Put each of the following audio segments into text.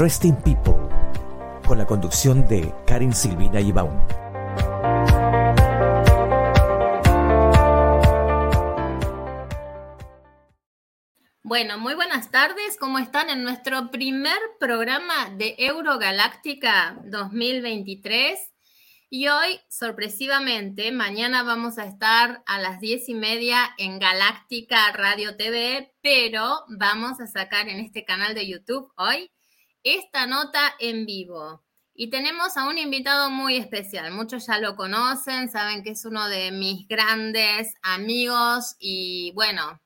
Interesting People, con la conducción de Karin Silvina Ibaum. Bueno, muy buenas tardes. ¿Cómo están en nuestro primer programa de Eurogaláctica 2023? Y hoy, sorpresivamente, mañana vamos a estar a las diez y media en Galáctica Radio TV, pero vamos a sacar en este canal de YouTube hoy esta nota en vivo. Y tenemos a un invitado muy especial. Muchos ya lo conocen, saben que es uno de mis grandes amigos y bueno,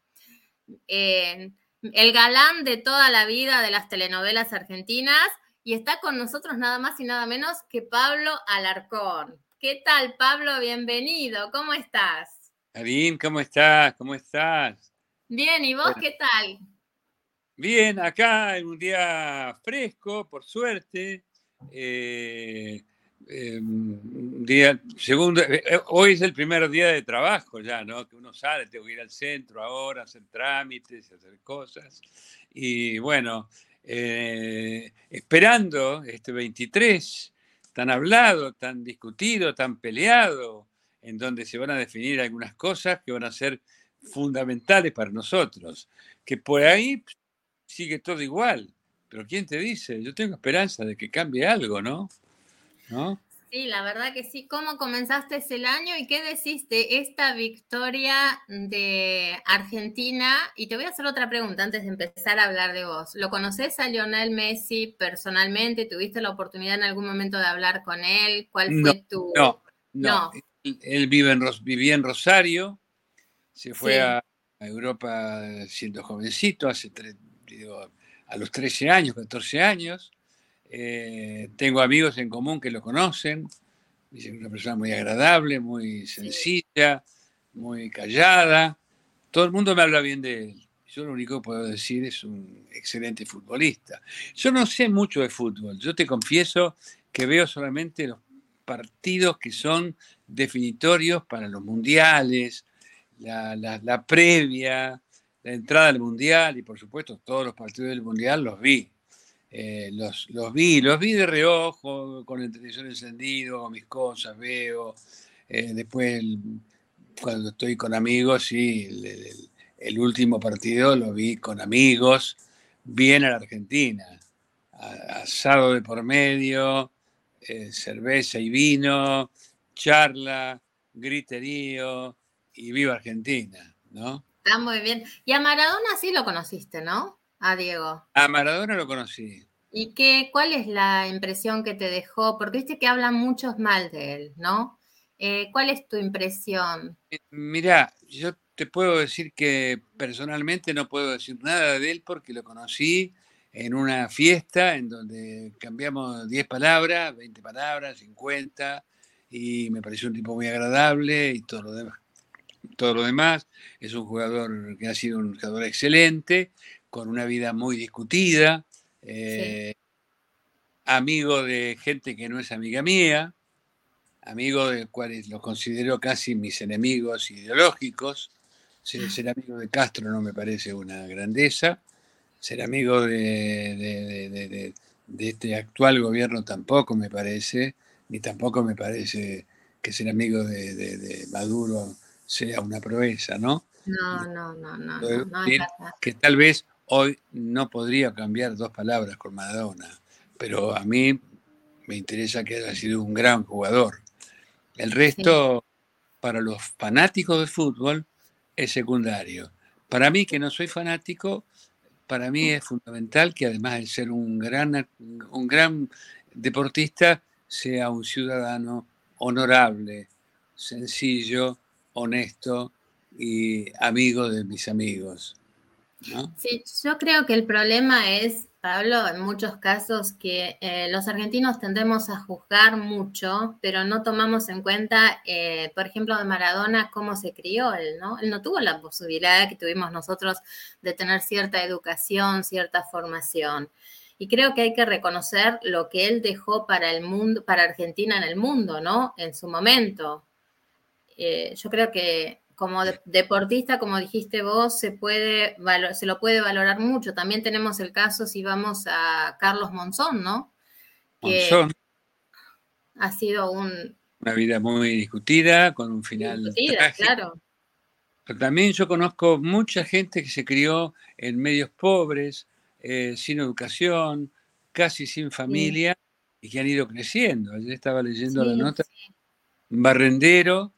eh, el galán de toda la vida de las telenovelas argentinas y está con nosotros nada más y nada menos que Pablo Alarcón. ¿Qué tal, Pablo? Bienvenido. ¿Cómo estás? Karim, ¿cómo estás? ¿Cómo estás? Bien, ¿y vos qué tal? Bien, acá en un día fresco, por suerte. Eh, em, día segundo, eh, eh, hoy es el primer día de trabajo ya, ¿no? Que uno sale, tengo que ir al centro ahora, hacer trámites, hacer cosas. Y bueno, eh, esperando este 23 tan hablado, tan discutido, tan peleado, en donde se van a definir algunas cosas que van a ser fundamentales para nosotros, que por ahí sigue todo igual, pero ¿quién te dice? Yo tengo esperanza de que cambie algo, ¿no? ¿No? Sí, la verdad que sí. ¿Cómo comenzaste el año y qué decís de esta victoria de Argentina? Y te voy a hacer otra pregunta antes de empezar a hablar de vos. ¿Lo conoces a Lionel Messi personalmente? ¿Tuviste la oportunidad en algún momento de hablar con él? ¿Cuál fue tu...? No, no. Él, vive en, vivía en Rosario, se fue a Europa siendo jovencito, hace a los 13 años, 14 años eh, tengo amigos en común que lo conocen. Es una persona muy agradable, muy sencilla, muy callada. Todo el mundo me habla bien de él. Yo lo único que puedo decir es un excelente futbolista. Yo no sé mucho de fútbol. Yo te confieso que veo solamente los partidos que son definitorios para los mundiales, la, la previa, la entrada al mundial y por supuesto todos los partidos del mundial los vi. Eh, los, vi, los vi de reojo, con el televisor encendido, mis cosas, veo. Eh, después, cuando estoy con amigos, sí, el, último partido lo vi con amigos, bien a la Argentina. asado de por medio, eh, cerveza y vino, charla, griterío y viva Argentina, ¿no? Está muy bien. Y a Maradona sí lo conociste, ¿no? a Diego? A Maradona lo conocí. ¿Y qué, cuál es la impresión que te dejó? Porque viste que hablan muchos mal de él, ¿no? Eh, ¿Cuál es tu impresión? Eh, mira, yo te puedo decir que personalmente no puedo decir nada de él porque lo conocí en una fiesta en donde cambiamos 10 palabras, 20 palabras, 50, y me pareció un tipo muy agradable y todo lo demás. Todo lo demás. Es un jugador que ha sido un jugador excelente, con una vida muy discutida, eh, amigo de gente que no es amiga mía, amigo de cuales los considero casi mis enemigos ideológicos. Ser, amigo de Castro no me parece una grandeza. Ser amigo de, este actual gobierno tampoco me parece, ni tampoco me parece que ser amigo de, Maduro sea una proeza, ¿no? No, no, no, no. que tal vez Hoy no podría cambiar dos palabras con Maradona, pero a mí me interesa que haya sido un gran jugador. El resto, para los fanáticos de fútbol, es secundario. Para mí, que no soy fanático, para mí es fundamental que además de ser un gran, un gran deportista, sea un ciudadano honorable, sencillo, honesto y amigo de mis amigos. Sí, yo creo que el problema es, Pablo, en muchos casos que eh, los argentinos tendemos a juzgar mucho, pero no tomamos en cuenta, eh, por ejemplo, de Maradona, cómo se crió él, ¿no? Él no tuvo la posibilidad que tuvimos nosotros de tener cierta educación, cierta formación. Y creo que hay que reconocer lo que él dejó para el mundo, para Argentina en el mundo, ¿no? En su momento. Eh, yo creo que como deportista, como dijiste vos, se, puede, se lo puede valorar mucho. También tenemos el caso, si vamos a Carlos Monzón, ¿no? Monzón. Ha sido un... Una vida muy discutida, con un final... Discutida, claro. Pero también yo conozco mucha gente que se crió en medios pobres, eh, sin educación, casi sin familia, y que han ido creciendo. Ayer estaba leyendo la nota. Barrendero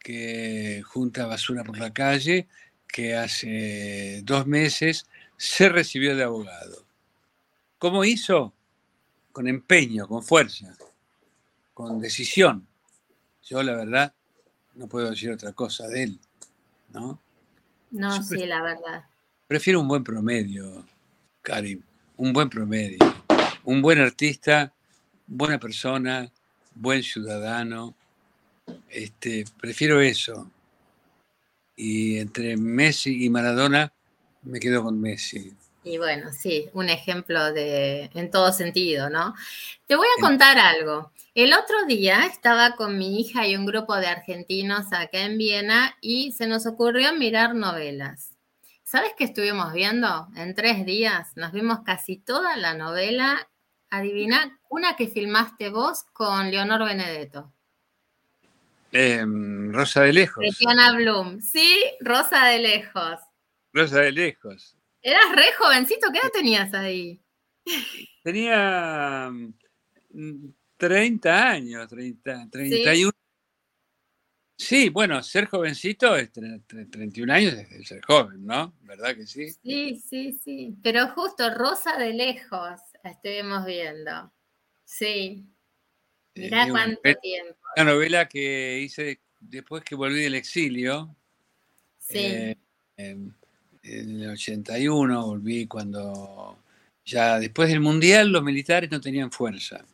que junta basura por la calle, que hace dos meses se recibió de abogado. ¿Cómo hizo? Con empeño, con fuerza, con decisión. Yo la verdad no puedo decir otra cosa de él, ¿no? No, sí, la verdad. Prefiero un buen promedio, Karim, un buen promedio, un buen artista, buena persona, buen ciudadano, este, prefiero eso. Y entre Messi y Maradona, me quedo con Messi. Y bueno, sí, un ejemplo de en todo sentido, ¿no? Te voy a contar algo. El otro día estaba con mi hija y un grupo de argentinos acá en Viena y se nos ocurrió mirar novelas. ¿Sabes qué estuvimos viendo? En tres días nos vimos casi toda la novela. Adivina, una que filmaste vos con Leonor Benedetto. Em, Rosa de Lejos. Tatiana Bloom. Sí, Rosa de Lejos. Rosa de Lejos. Eras re jovencito, ¿qué edad tenías ahí? Tenía 30 mm, años, 30, 31. ¿Sí? bueno, ser jovencito es 31 años es ser joven, ¿no? ¿Verdad que sí? Sí, sí, sí. Pero justo Rosa de Lejos la estuvimos viendo. Sí. Mirá cuánto tiempo. Una novela que hice después que volví del exilio. Sí. Eh, en, el 81 volví cuando ya después del Mundial los militares no tenían fuerza.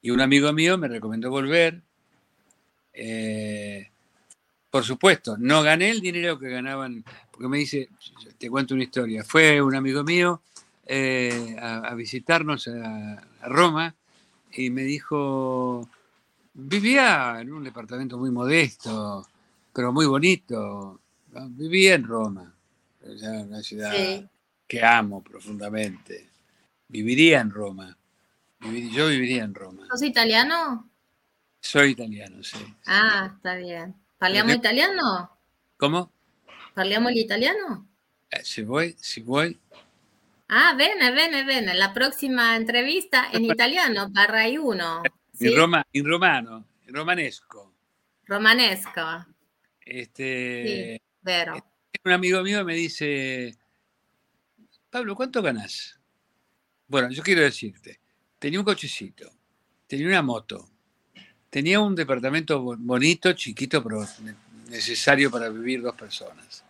Y un amigo mío me recomendó volver. Eh, por supuesto, no gané el dinero que ganaban, porque me dice, te cuento una historia, fue un amigo mío eh, a, visitarnos a Roma y me dijo, vivía en un departamento muy modesto, pero muy bonito. Vivía en Roma, una ciudad que amo profundamente. Viviría en Roma. yo viviría en Roma. ¿Sos italiano? Soy italiano, sí. Ah, está bien. ¿Parliamo italiano? ¿Cómo? ¿Parliamo italiano? Eh, si voy, si voy, Ah, bene, bene, bene. La próxima entrevista en italiano, Barrai uno. ¿sí? In, Roma, in romano, in romanesco. Romanesco. Este, sí, vero. Un amigo mío me dice, Pablo, ¿cuánto ganas? Bueno, yo quiero decirte, tenía un cochecito, tenía una moto, tenía un departamento bonito, chiquito, pero necesario para vivir dos personas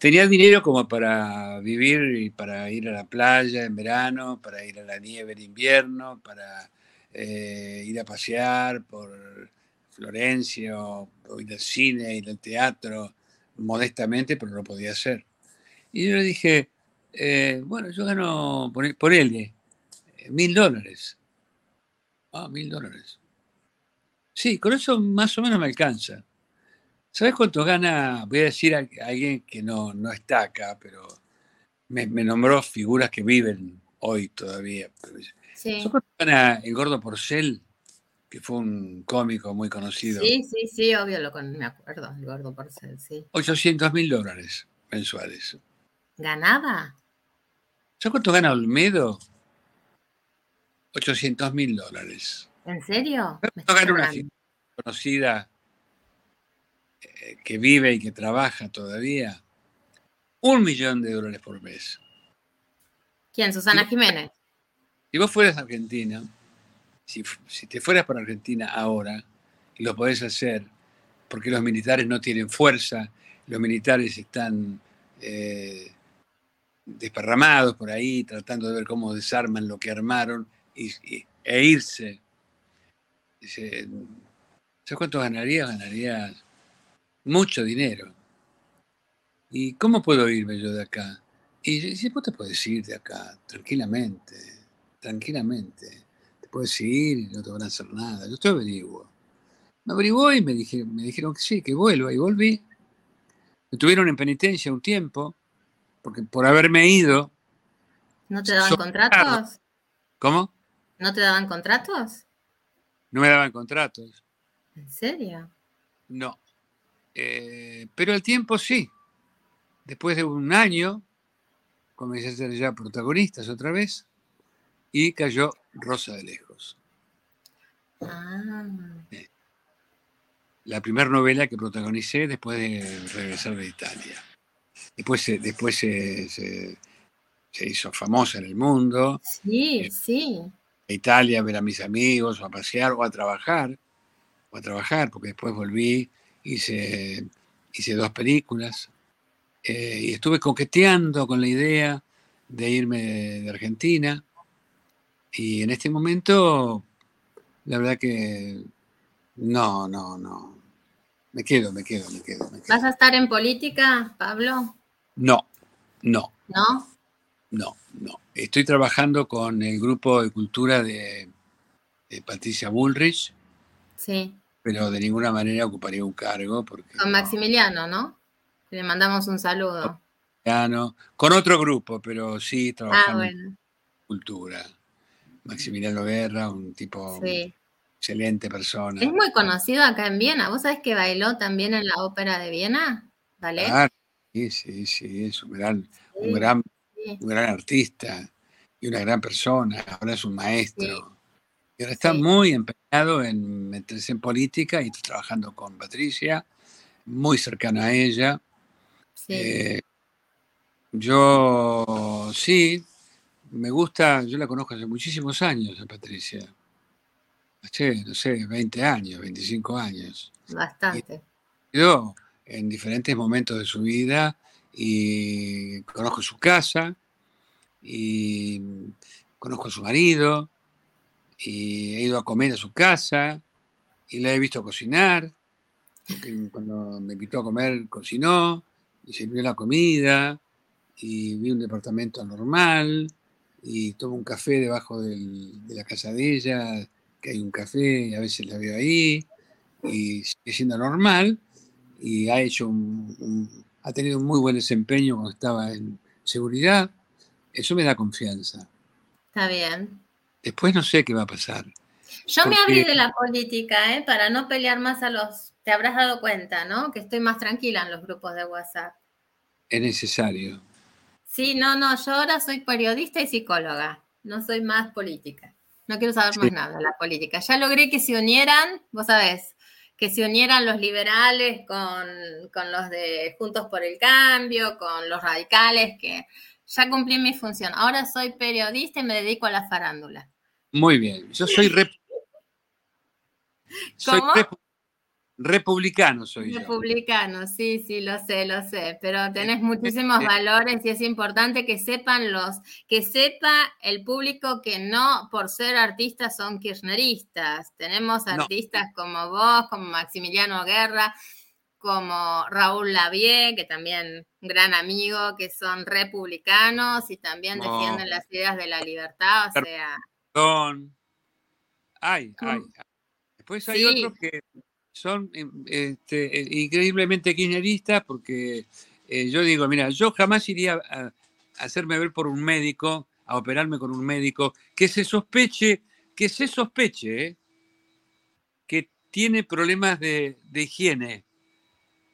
tenía dinero como para vivir y para ir a la playa en verano, para ir a la nieve en invierno, para eh, ir a pasear por Florencia o, ir al cine, ir al teatro, modestamente, pero lo podía hacer. Y yo le dije, eh, bueno, yo gano por, por él eh, mil dólares. Ah, mil dólares. Sí, con eso más o menos me alcanza. ¿Sabes cuánto gana? Voy a decir a alguien que no, no está acá, pero me, nombró figuras que viven hoy todavía. ¿Sabes cuánto gana el gordo Porcel? Que fue un cómico muy conocido. Sí, sí, sí, obvio, lo me acuerdo, el gordo Porcel, sí. 800 mil dólares mensuales. ¿Ganaba? ¿Sabes cuánto gana Olmedo? 800 mil dólares. ¿En serio? ¿Cuánto gana una figura conocida eh, que vive y que trabaja todavía, un millón de dólares por mes. ¿Quién? Susana Jiménez. Si vos fueras Argentina, si, si te fueras para Argentina ahora, y lo podés hacer, porque los militares no tienen fuerza, los militares están eh, desparramados por ahí, tratando de ver cómo desarman lo que armaron y, e irse. ¿Sabes cuánto ganarías? Ganarías mucho dinero. ¿Y cómo puedo irme yo de acá? Y si vos te puedes ir de acá, tranquilamente, tranquilamente. Te puedes ir y no te van a hacer nada. Yo te averiguo. me averiguó y me, dije, me dijeron que sí, que vuelva. Y volví. Me tuvieron en penitencia un tiempo, porque por haberme ido. ¿No te daban contratos? ¿Cómo? ¿No te daban contratos? No me daban contratos. ¿En serio? No. Eh, pero el tiempo sí. Después de un año, comencé a ser ya protagonistas otra vez y cayó Rosa de Lejos. Ah. La primera novela que protagonicé después de regresar de Italia. Después, después se, se, hizo famosa en el mundo. Sí, eh, sí. A Italia a ver a mis amigos, o a pasear, o a trabajar. O a trabajar, porque después volví, hice, hice dos películas. Eh, y estuve coqueteando con la idea de irme de Argentina. Y en este momento, la verdad que no, no, no. Me quedo, me quedo, me quedo, ¿Vas a estar en política, Pablo? No, no. ¿No? No, no. Estoy trabajando con el grupo de cultura de, Patricia Bullrich. Sí. Pero de ninguna manera ocuparía un cargo. Porque con Maximiliano, ¿no? Le mandamos un saludo. Con otro grupo, pero sí ah, trabajando en cultura. Maximiliano Guerra, un tipo excelente persona. Es muy conocido acá en Viena. ¿Vos sabés que bailó también en la ópera de Viena? ¿Vale? sí, sí, sí, es un gran, un gran, un gran artista y una gran persona. Ahora es un maestro. Y ahora está muy empeñado en meterse en política y está trabajando con Patricia, muy cercano a ella. Eh, yo sí, me gusta, yo la conozco hace muchísimos años a Patricia. Hace, no sé, 20 años, 25 años. Bastante. Yo en diferentes momentos de su vida y conozco su casa y conozco a su marido y he ido a comer a su casa y la he visto cocinar. Cuando me invitó a comer, cocinó y sirvió la comida y vi un departamento normal y tomo un café debajo de la casa de ella, que hay un café y a veces la veo ahí, y sigue siendo normal, y ha hecho un, ha tenido un muy buen desempeño cuando estaba en seguridad, eso me da confianza. Está bien. Después no sé qué va a pasar. Yo me abrí de la política, ¿eh? para no pelear más a los, te habrás dado cuenta, ¿no? Que estoy más tranquila en los grupos de WhatsApp. Es necesario. Sí, no, no, yo ahora soy periodista y psicóloga, no soy más política. No quiero saber más nada de la política. Ya logré que se unieran, vos sabés, que se unieran los liberales con, los de Juntos por el Cambio, con los radicales, que ya cumplí mi función. Ahora soy periodista y me dedico a la farándula. Muy bien, yo soy, rep... ¿Cómo? Republicano soy Republicano, sí, sí, lo sé, lo sé, pero tenés muchísimos valores y es importante que sepan los, que sepa el público que no por ser artistas son kirchneristas. Tenemos artistas como vos, como Maximiliano Guerra, como Raúl Lavie, que también un gran amigo, que son republicanos y también defienden las ideas de la libertad, o sea. Ay, ay. Después hay otros que son em, este, eh, increíblemente kirchneristas porque eh, yo digo, mira, yo jamás iría a, hacerme ver por un médico, a operarme con un médico, que se sospeche, que se sospeche ¿eh? que tiene problemas de, higiene,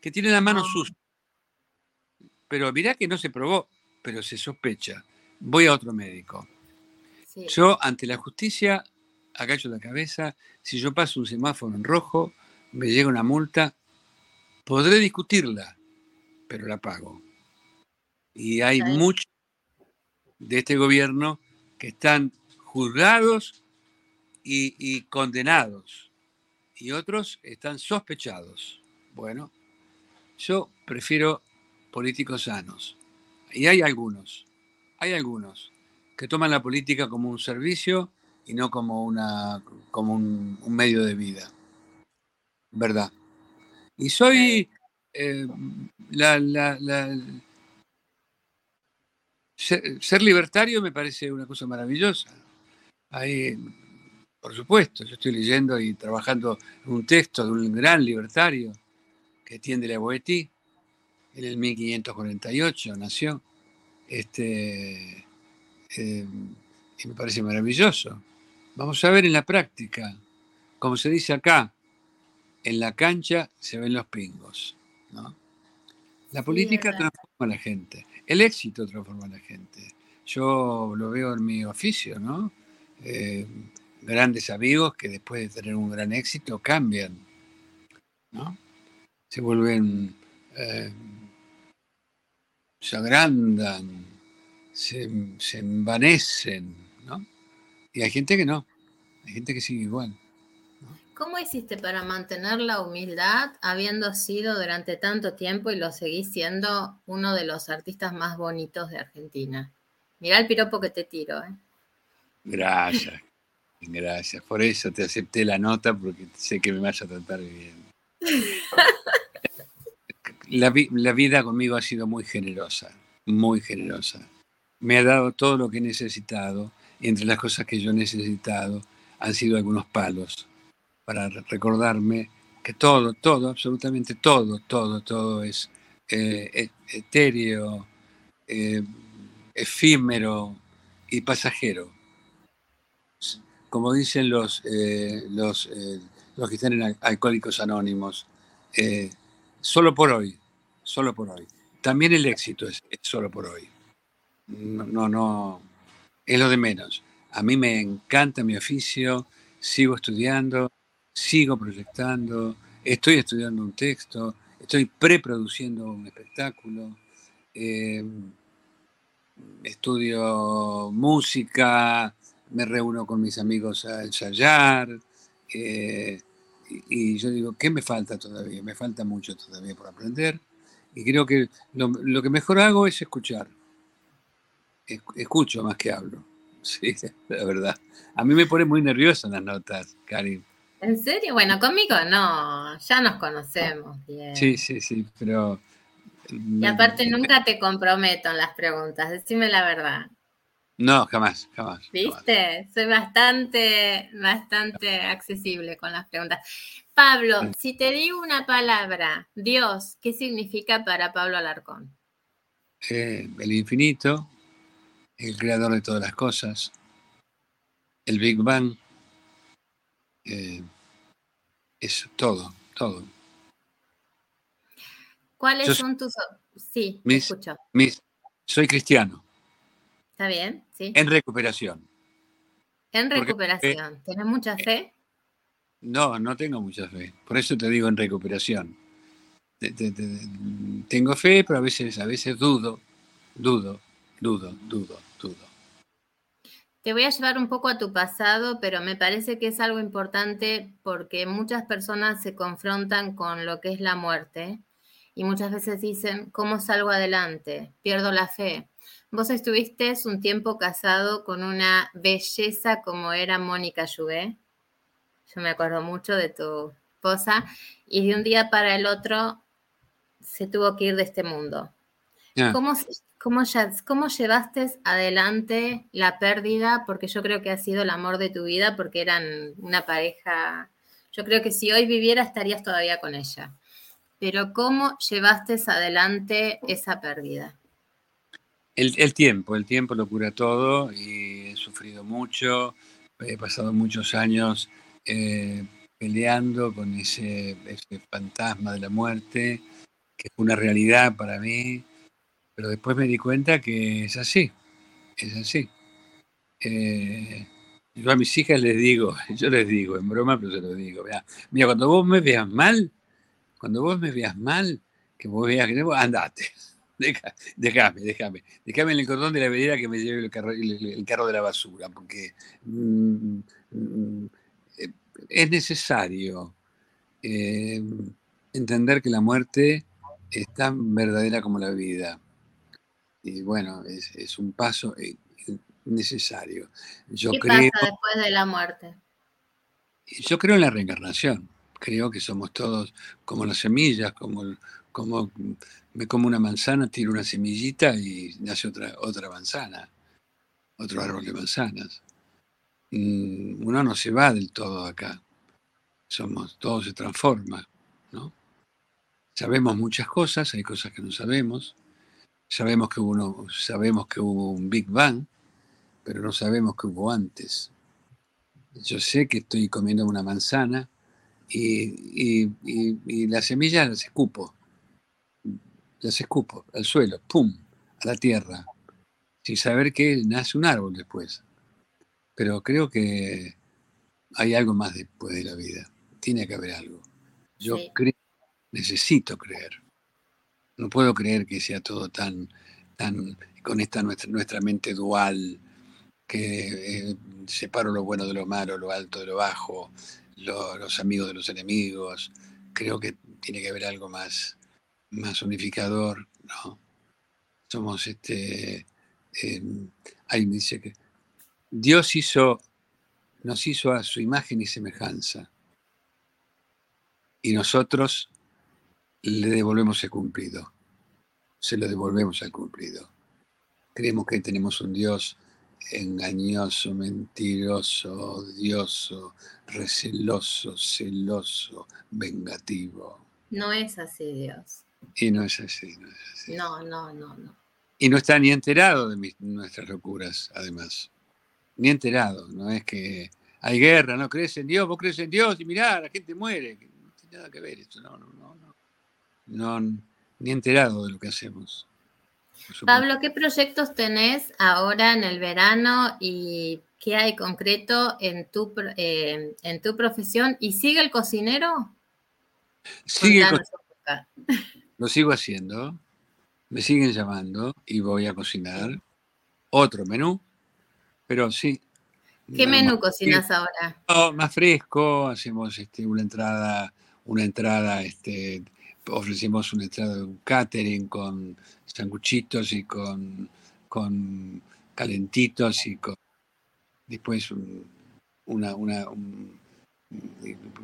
que tiene la mano sucia. Pero mirá que no se probó, pero se sospecha. Voy a otro médico. Yo, ante la justicia, agacho la cabeza. Si yo paso un semáforo en rojo, me llega una multa, podré discutirla, pero la pago. Y hay muchos de este gobierno que están juzgados y, condenados, y otros están sospechados. Bueno, yo prefiero políticos sanos. Y hay algunos, hay algunos que toman la política como un servicio y no como, una, como un medio de vida verdad. Y soy eh, la, ser, libertario me parece una cosa maravillosa. Hay, por supuesto, yo estoy leyendo y trabajando en un texto de un gran libertario que tiende la Boetí, en el 1548 nació, este, eh, y me parece maravilloso. Vamos a ver en la práctica, como se dice acá, en la cancha se ven los pingos. La política transforma a la gente, el éxito transforma a la gente. Yo lo veo en mi oficio, ¿no? Eh, grandes amigos que después de tener un gran éxito cambian, ¿no? Se vuelven, eh, se agrandan, se, se envanecen, ¿no? Y hay gente que no, hay gente que sigue igual. ¿Cómo hiciste para mantener la humildad habiendo sido durante tanto tiempo y lo seguís siendo uno de los artistas más bonitos de Argentina? Mirá el piropo que te tiro. ¿eh? Gracias, gracias. Por eso te acepté la nota porque sé que me vas a tratar bien. La, la vida conmigo ha sido muy generosa, muy generosa. Me ha dado todo lo que he necesitado y entre las cosas que yo he necesitado han sido algunos palos para recordarme que todo, todo, absolutamente todo, todo, todo es eh, e, etéreo, eh, efímero y pasajero. Como dicen los, eh, los, los que están en Alcohólicos Anónimos, solo por hoy, solo por hoy. También el éxito es, solo por hoy. No, no, no, es lo de menos. A mí me encanta mi oficio, sigo estudiando, sigo proyectando, estoy estudiando un texto, estoy preproduciendo un espectáculo, em, estudio música, me reúno con mis amigos a ensayar, eh, y, yo digo, ¿qué me falta todavía? Me falta mucho todavía por aprender, y creo que lo, que mejor hago es escuchar. Escucho más que hablo, sí, la verdad. A mí me pone muy nervioso las notas, Karim. ¿En serio? Bueno, conmigo no, ya nos conocemos bien. Sí, sí, sí, pero... Y aparte nunca te comprometo en las preguntas, decime la verdad. No, jamás, jamás. ¿Viste? Soy bastante, bastante accesible con las preguntas. Pablo, si te digo una palabra, Dios, ¿qué significa para Pablo Alarcón? Eh, el infinito, el creador de todas las cosas, el Big Bang, eh, es todo, todo. ¿Cuáles son tus... Sí, mis, escucho. Mis, soy cristiano. Está bien, sí. En recuperación. En recuperación. ¿Tienes mucha eh, fe? No, no tengo mucha fe. Por eso te digo en recuperación. tengo fe, pero a veces, a veces dudo, dudo, dudo, dudo, dudo. Te voy a llevar un poco a tu pasado, pero me parece que es algo importante porque muchas personas se confrontan con lo que es la muerte y muchas veces dicen, ¿cómo salgo adelante? Pierdo la fe. Vos estuviste un tiempo casado con una belleza como era Mónica Juvé. Yo me acuerdo mucho de tu esposa y de un día para el otro se tuvo que ir de este mundo. ¿Cómo, ¿Cómo, ¿Cómo llevaste adelante la pérdida? Porque yo creo que ha sido el amor de tu vida, porque eran una pareja. Yo creo que si hoy viviera estarías todavía con ella. Pero ¿cómo llevaste adelante esa pérdida? El, tiempo, el tiempo lo cura todo y he sufrido mucho, he pasado muchos años eh, peleando con ese, ese fantasma de la muerte, que es una realidad para mí pero después me di cuenta que es así, es así. Eh, yo a mis hijas les digo, yo les digo, en broma, pero se lo digo, mira, cuando vos me veas mal, cuando vos me veas mal, que vos veas que andate, déjame, déjame, déjame en el cordón de la vereda que me lleve el carro, el, carro de la basura, porque mm, mm, es necesario eh, entender que la muerte es tan verdadera como la vida y bueno, es, un paso eh, necesario. Yo ¿Qué creo, pasa después de la muerte? Yo creo en la reencarnación. Creo que somos todos como las semillas, como, como me como una manzana, tiro una semillita y nace otra, otra manzana, otro árbol de manzanas. mm, uno no se va del todo acá. Somos, todo se transforma, ¿no? Sabemos muchas cosas, hay cosas que no sabemos. Sabemos que, uno, sabemos que hubo un Big Bang, pero no sabemos que hubo antes. Yo sé que estoy comiendo una manzana y, y las semillas las escupo. Las escupo al suelo, ¡pum! a la tierra, sin saber que nace un árbol después. Pero creo que hay algo más después de la vida. Tiene que haber algo. Yo creo, necesito creer. No puedo creer que sea todo tan, tan con esta nuestra, nuestra mente dual, que eh, separo lo bueno de lo malo, lo alto de lo bajo, los amigos de los enemigos. Creo que tiene que haber algo más, más unificador, ¿no? Somos este. Eh, ahí dice que Dios hizo, nos hizo a su imagen y semejanza. Y nosotros le devolvemos el cumplido. Se lo devolvemos al cumplido. Creemos que tenemos un Dios engañoso, mentiroso, odioso, receloso, celoso, vengativo. No es así Dios. Y no es así, no es así. No, no, no, no. Y no está ni enterado de nuestras locuras, además. Ni enterado, no es que hay guerra, no crees en Dios, vos crees en Dios y mirá, la gente muere. No tiene nada que ver eso, no, no, no. No, no ni enterado de lo que hacemos. Pablo, ¿qué proyectos tenés ahora en el verano y qué hay concreto en tu, eh, en tu profesión? ¿Y sigue el cocinero? Sigue cocinero. Lo sigo haciendo, me siguen llamando y voy a cocinar otro menú, pero sí. ¿Qué menú cocinas ahora? más fresco, hacemos este, una entrada, una entrada, este, ofrecemos una entrada de un catering con sanguchitos y con, con calentitos y con después una, una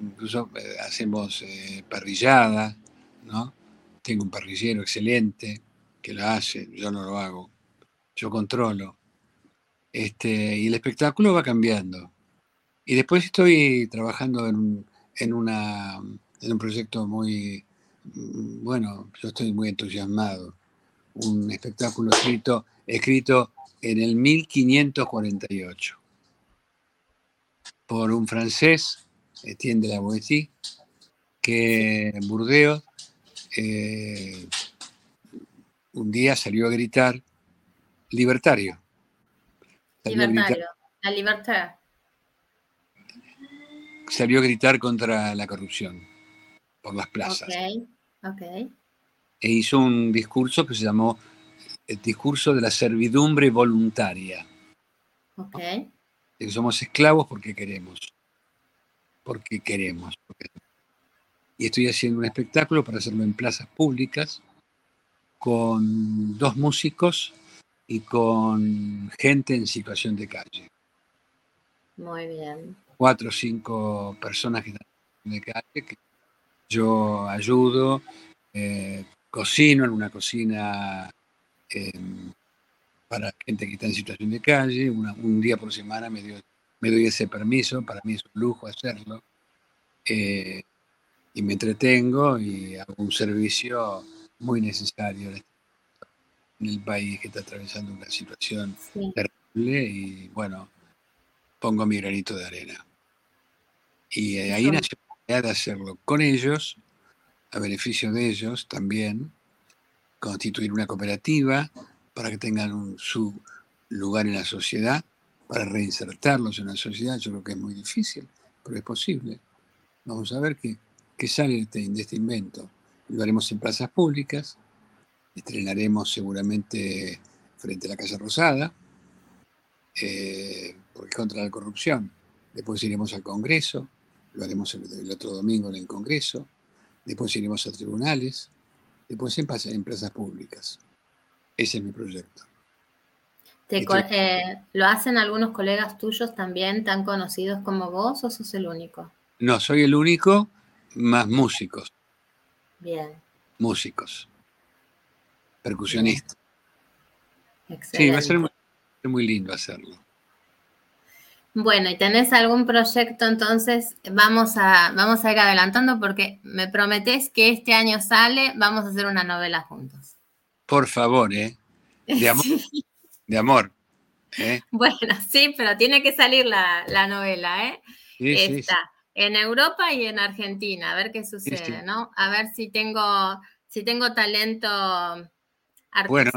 incluso eh, hacemos eh, parrillada, ¿no? Tengo un parrillero excelente que lo hace, yo no lo hago, yo controlo. Este, y el espectáculo va cambiando. Y después estoy trabajando en, en, una, en un proyecto muy, bueno, yo estoy muy entusiasmado. Un espectáculo escrito, escrito en el 1548 por un francés, Etienne de la Boétie, que en Burdeos eh, un día salió a gritar libertario. libertario, la libertad. Salió a gritar contra la corrupción por las plazas. E hizo un discurso que se llamó el discurso de la servidumbre voluntaria. Okay. que somos esclavos porque queremos. Porque queremos. Porque y estoy haciendo un espectáculo para hacerlo en plazas públicas con dos músicos y con gente en situación de calle. Muy bien. Cuatro o cinco personas que están en de calle que yo ayudo, eh, cocino en una cocina em, para gente que está en situación de calle, un día por semana me, me doy ese permiso, para mí es un lujo hacerlo. Eh, y me entretengo y hago un servicio muy necesario en el país que está atravesando una situación terrible y bueno, pongo mi granito de arena. Y ahí nació de hacerlo con ellos, a beneficio de ellos también, constituir una cooperativa para que tengan su lugar en la sociedad, para reinsertarlos en la sociedad. Yo creo que es muy difícil, pero es posible. Vamos a ver qué que sale de este, este invento. Lo haremos en plazas públicas, estrenaremos seguramente frente a la Casa Rosada, eh, porque es contra la corrupción. Después iremos al Congreso, lo haremos el, otro domingo en el Congreso, después iremos a tribunales, después en, en plazas públicas. Ese es mi proyecto. Eh, ¿Lo hacen algunos colegas tuyos también tan conocidos como vos o sos el único? No, soy el único más músicos. Bien. Músicos. Percusionistas. Sí, va a ser muy, lindo hacerlo. Bueno, ¿y tenés algún proyecto entonces? Vamos a, vamos a ir adelantando porque me prometés que este año sale, vamos a hacer una novela juntos. Por favor, ¿eh? De amor. De amor. ¿eh? Bueno, sí, pero tiene que salir la, novela, ¿eh? Está en Europa y en Argentina, a ver qué sucede, ¿no? A ver si tengo, si tengo talento artístico. Bueno,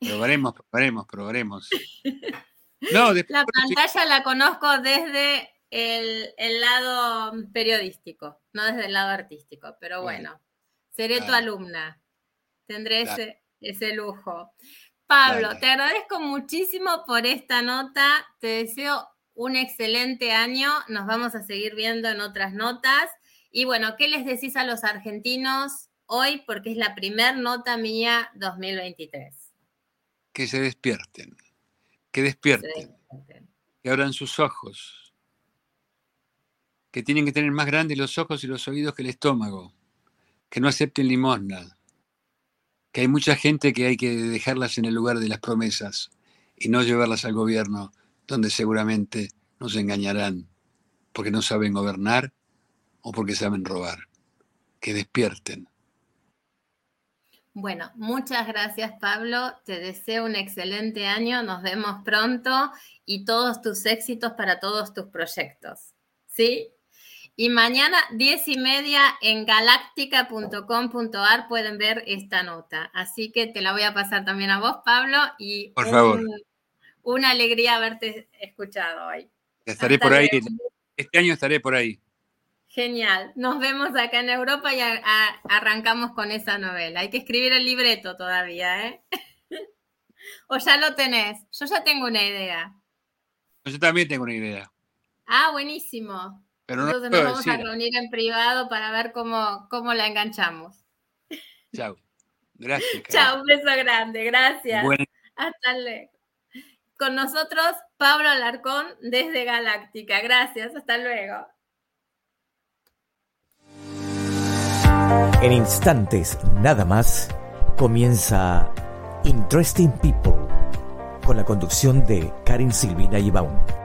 probaremos, probaremos, probaremos. No, la pantalla la conozco desde el, lado periodístico, no desde el lado artístico, pero bueno, seré tu alumna, tendré ese, ese lujo. Pablo, te agradezco muchísimo por esta nota, te deseo un excelente año, nos vamos a seguir viendo en otras notas. Y bueno, ¿qué les decís a los argentinos hoy? Porque es la primer nota mía 2023. Que se despierten que despierten, que abran sus ojos, que tienen que tener más grandes los ojos y los oídos que el estómago, que no acepten limosna, que hay mucha gente que hay que dejarlas en el lugar de las promesas y no llevarlas al gobierno, donde seguramente nos engañarán, porque no saben gobernar o porque saben robar. Que despierten. Bueno, muchas gracias Pablo, te deseo un excelente año, nos vemos pronto y todos tus éxitos para todos tus proyectos. ¿Sí? Y mañana, diez y media, en galáctica.com.ar pueden ver esta nota. Así que te la voy a pasar también a vos, Pablo, y Por favor. una alegría haberte escuchado hoy. Estaré por ahí. Este año estaré por ahí. Genial. Nos vemos acá en Europa y arrancamos con esa novela. Hay que escribir el libreto todavía, ¿eh? o ya lo tenés. Yo ya tengo una idea. Yo también tengo una idea. Ah, buenísimo. Pero Entonces nos vamos a reunir en privado para ver cómo, cómo la enganchamos. Chao. Gracias. Chao, un beso grande. Gracias. Hasta luego. Con nosotros, Pablo Alarcón desde Galáctica. Gracias. Hasta luego. En instantes nada más comienza Interesting People con la conducción de Karin Silvina Ibaun.